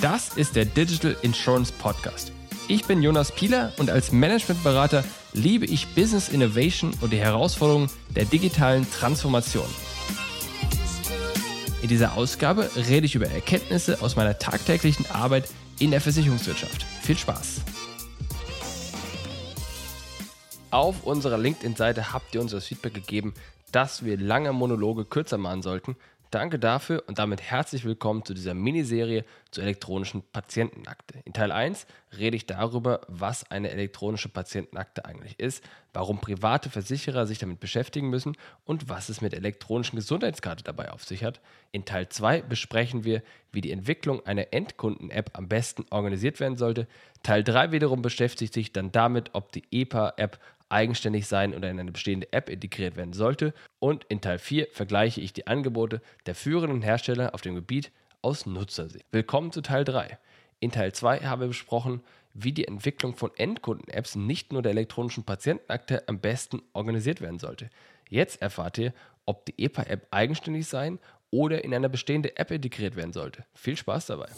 Das ist der Digital Insurance Podcast. Ich bin Jonas Pieler und als Managementberater liebe ich Business Innovation und die Herausforderungen der digitalen Transformation. In dieser Ausgabe rede ich über Erkenntnisse aus meiner tagtäglichen Arbeit in der Versicherungswirtschaft. Viel Spaß! Auf unserer LinkedIn-Seite habt ihr uns das Feedback gegeben, dass wir lange Monologe kürzer machen sollten Danke dafür und damit herzlich willkommen zu dieser Miniserie zur elektronischen Patientenakte. In Teil 1 rede ich darüber, was eine elektronische Patientenakte eigentlich ist, warum private Versicherer sich damit beschäftigen müssen und was es mit elektronischen Gesundheitskarte dabei auf sich hat. In Teil 2 besprechen wir, wie die Entwicklung einer Endkunden-App am besten organisiert werden sollte. Teil 3 wiederum beschäftigt sich dann damit, ob die EPA-App eigenständig sein oder in eine bestehende App integriert werden sollte. Und in Teil 4 vergleiche ich die Angebote der führenden Hersteller auf dem Gebiet aus Nutzersicht. Willkommen zu Teil 3. In Teil 2 haben wir besprochen, wie die Entwicklung von Endkunden-Apps nicht nur der elektronischen Patientenakte am besten organisiert werden sollte. Jetzt erfahrt ihr, ob die EPA-App eigenständig sein oder in eine bestehende App integriert werden sollte. Viel Spaß dabei!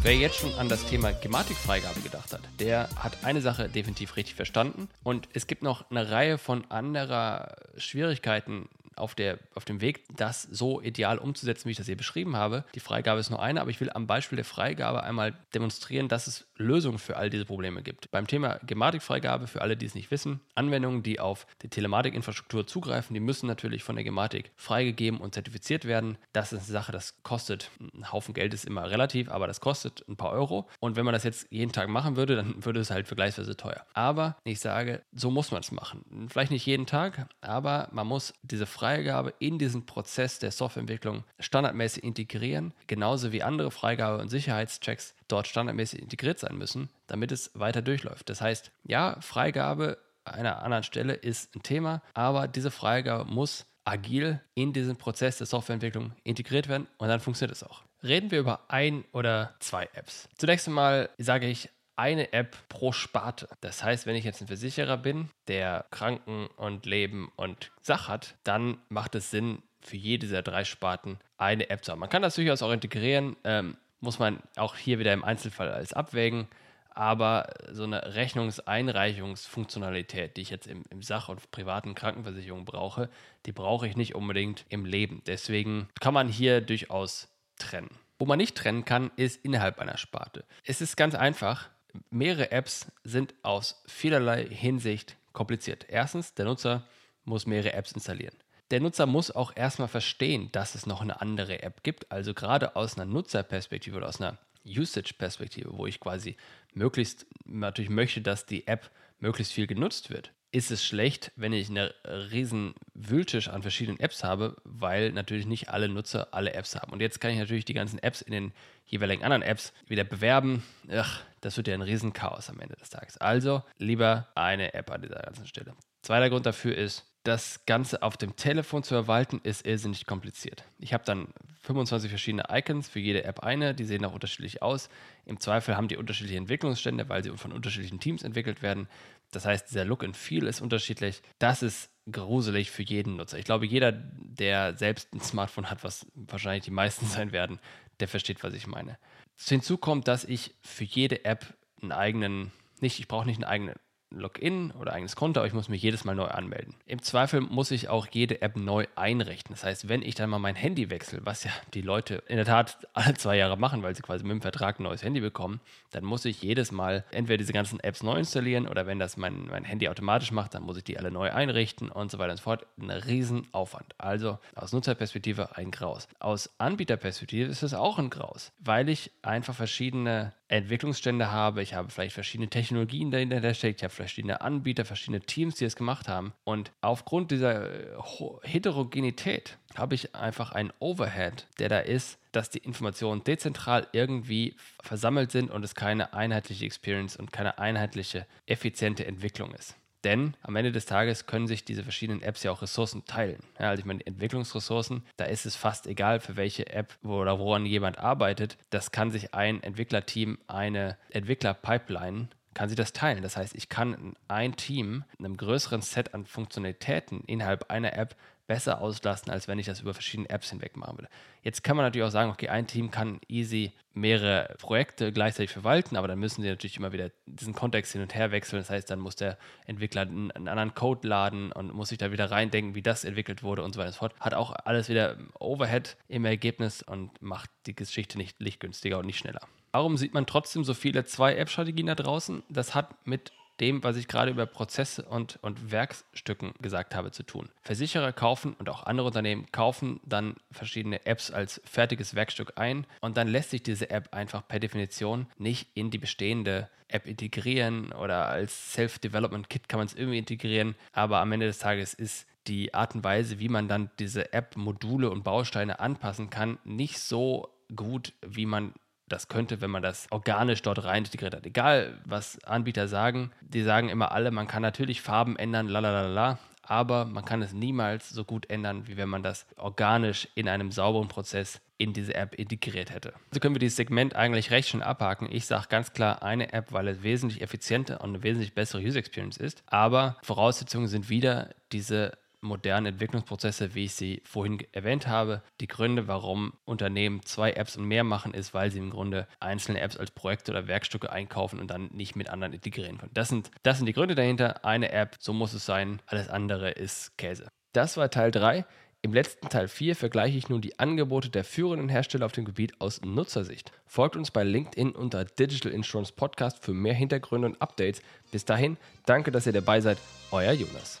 Wer jetzt schon an das Thema Gematikfreigabe gedacht hat, der hat eine Sache definitiv richtig verstanden. Und es gibt noch eine Reihe von anderer Schwierigkeiten, auf, der, auf dem Weg, das so ideal umzusetzen, wie ich das hier beschrieben habe. Die Freigabe ist nur eine, aber ich will am Beispiel der Freigabe einmal demonstrieren, dass es Lösungen für all diese Probleme gibt. Beim Thema Gematikfreigabe, für alle, die es nicht wissen, Anwendungen, die auf die Telematikinfrastruktur zugreifen, die müssen natürlich von der Gematik freigegeben und zertifiziert werden. Das ist eine Sache, das kostet einen Haufen Geld, ist immer relativ, aber das kostet ein paar Euro. Und wenn man das jetzt jeden Tag machen würde, dann würde es halt vergleichsweise teuer. Aber ich sage, so muss man es machen. Vielleicht nicht jeden Tag, aber man muss diese Freigabe Freigabe in diesen Prozess der Softwareentwicklung standardmäßig integrieren, genauso wie andere Freigabe- und Sicherheitschecks dort standardmäßig integriert sein müssen, damit es weiter durchläuft. Das heißt, ja, Freigabe einer anderen Stelle ist ein Thema, aber diese Freigabe muss agil in diesen Prozess der Softwareentwicklung integriert werden und dann funktioniert es auch. Reden wir über ein oder zwei Apps. Zunächst einmal sage ich eine App pro Sparte. Das heißt, wenn ich jetzt ein Versicherer bin, der Kranken und Leben und Sach hat, dann macht es Sinn, für jede dieser drei Sparten eine App zu haben. Man kann das durchaus auch integrieren, ähm, muss man auch hier wieder im Einzelfall alles abwägen. Aber so eine Rechnungseinreichungsfunktionalität, die ich jetzt im, im Sach- und privaten Krankenversicherung brauche, die brauche ich nicht unbedingt im Leben. Deswegen kann man hier durchaus trennen. Wo man nicht trennen kann, ist innerhalb einer Sparte. Es ist ganz einfach mehrere Apps sind aus vielerlei Hinsicht kompliziert. Erstens, der Nutzer muss mehrere Apps installieren. Der Nutzer muss auch erstmal verstehen, dass es noch eine andere App gibt. Also gerade aus einer Nutzerperspektive oder aus einer Usage-Perspektive, wo ich quasi möglichst natürlich möchte, dass die App möglichst viel genutzt wird ist es schlecht, wenn ich einen riesen Wühltisch an verschiedenen Apps habe, weil natürlich nicht alle Nutzer alle Apps haben. Und jetzt kann ich natürlich die ganzen Apps in den jeweiligen anderen Apps wieder bewerben. Ach, das wird ja ein riesen Chaos am Ende des Tages. Also lieber eine App an dieser ganzen Stelle. Zweiter Grund dafür ist, das Ganze auf dem Telefon zu verwalten, ist irrsinnig kompliziert. Ich habe dann 25 verschiedene Icons, für jede App eine, die sehen auch unterschiedlich aus. Im Zweifel haben die unterschiedliche Entwicklungsstände, weil sie von unterschiedlichen Teams entwickelt werden. Das heißt, dieser Look and Feel ist unterschiedlich. Das ist gruselig für jeden Nutzer. Ich glaube, jeder, der selbst ein Smartphone hat, was wahrscheinlich die meisten sein werden, der versteht, was ich meine. Hinzu kommt, dass ich für jede App einen eigenen, nicht, ich brauche nicht einen eigenen Login oder eigenes Konto, aber ich muss mich jedes Mal neu anmelden. Im Zweifel muss ich auch jede App neu einrichten. Das heißt, wenn ich dann mal mein Handy wechsle, was ja die Leute in der Tat alle zwei Jahre machen, weil sie quasi mit dem Vertrag ein neues Handy bekommen, dann muss ich jedes Mal entweder diese ganzen Apps neu installieren oder wenn das mein, mein Handy automatisch macht, dann muss ich die alle neu einrichten und so weiter und so fort. Ein Riesenaufwand. Also aus Nutzerperspektive ein Graus. Aus Anbieterperspektive ist es auch ein Graus, weil ich einfach verschiedene Entwicklungsstände habe, ich habe vielleicht verschiedene Technologien dahinter steckt, ich habe verschiedene Anbieter, verschiedene Teams, die es gemacht haben. Und aufgrund dieser äh, Heterogenität habe ich einfach einen Overhead, der da ist, dass die Informationen dezentral irgendwie versammelt sind und es keine einheitliche Experience und keine einheitliche, effiziente Entwicklung ist. Denn am Ende des Tages können sich diese verschiedenen Apps ja auch Ressourcen teilen. Ja, also ich meine, Entwicklungsressourcen, da ist es fast egal, für welche App oder woran jemand arbeitet. Das kann sich ein Entwicklerteam, eine Entwicklerpipeline kann sie das teilen. Das heißt, ich kann ein Team einem größeren Set an Funktionalitäten innerhalb einer App besser auslasten, als wenn ich das über verschiedene Apps hinweg machen würde. Jetzt kann man natürlich auch sagen, okay, ein Team kann easy mehrere Projekte gleichzeitig verwalten, aber dann müssen sie natürlich immer wieder diesen Kontext hin und her wechseln. Das heißt, dann muss der Entwickler einen, anderen Code laden und muss sich da wieder reindenken, wie das entwickelt wurde und so weiter und so fort. Hat auch alles wieder Overhead im Ergebnis und macht die Geschichte nicht lichtgünstiger und nicht schneller. Warum sieht man trotzdem so viele Zwei-App-Strategien da draußen? Das hat mit dem, was ich gerade über Prozesse und, und Werkstücken gesagt habe, zu tun. Versicherer kaufen und auch andere Unternehmen kaufen dann verschiedene Apps als fertiges Werkstück ein und dann lässt sich diese App einfach per Definition nicht in die bestehende App integrieren oder als Self-Development-Kit kann man es irgendwie integrieren, aber am Ende des Tages ist die Art und Weise, wie man dann diese App-Module und Bausteine anpassen kann, nicht so gut, wie man das könnte, wenn man das organisch dort rein integriert hat. Egal, was Anbieter sagen, die sagen immer alle, man kann natürlich Farben ändern, lalalala, aber man kann es niemals so gut ändern, wie wenn man das organisch in einem sauberen Prozess in diese App integriert hätte. Also können wir dieses Segment eigentlich recht schön abhaken. Ich sage ganz klar eine App, weil es wesentlich effizienter und eine wesentlich bessere User Experience ist. Aber Voraussetzungen sind wieder diese modernen Entwicklungsprozesse, wie ich sie vorhin erwähnt habe. Die Gründe, warum Unternehmen zwei Apps und mehr machen, ist, weil sie im Grunde einzelne Apps als Projekte oder Werkstücke einkaufen und dann nicht mit anderen integrieren können. Das sind, das sind die Gründe dahinter. Eine App, so muss es sein. Alles andere ist Käse. Das war Teil 3. Im letzten Teil 4 vergleiche ich nun die Angebote der führenden Hersteller auf dem Gebiet aus Nutzersicht. Folgt uns bei LinkedIn unter Digital Insurance Podcast für mehr Hintergründe und Updates. Bis dahin, danke, dass ihr dabei seid. Euer Jonas.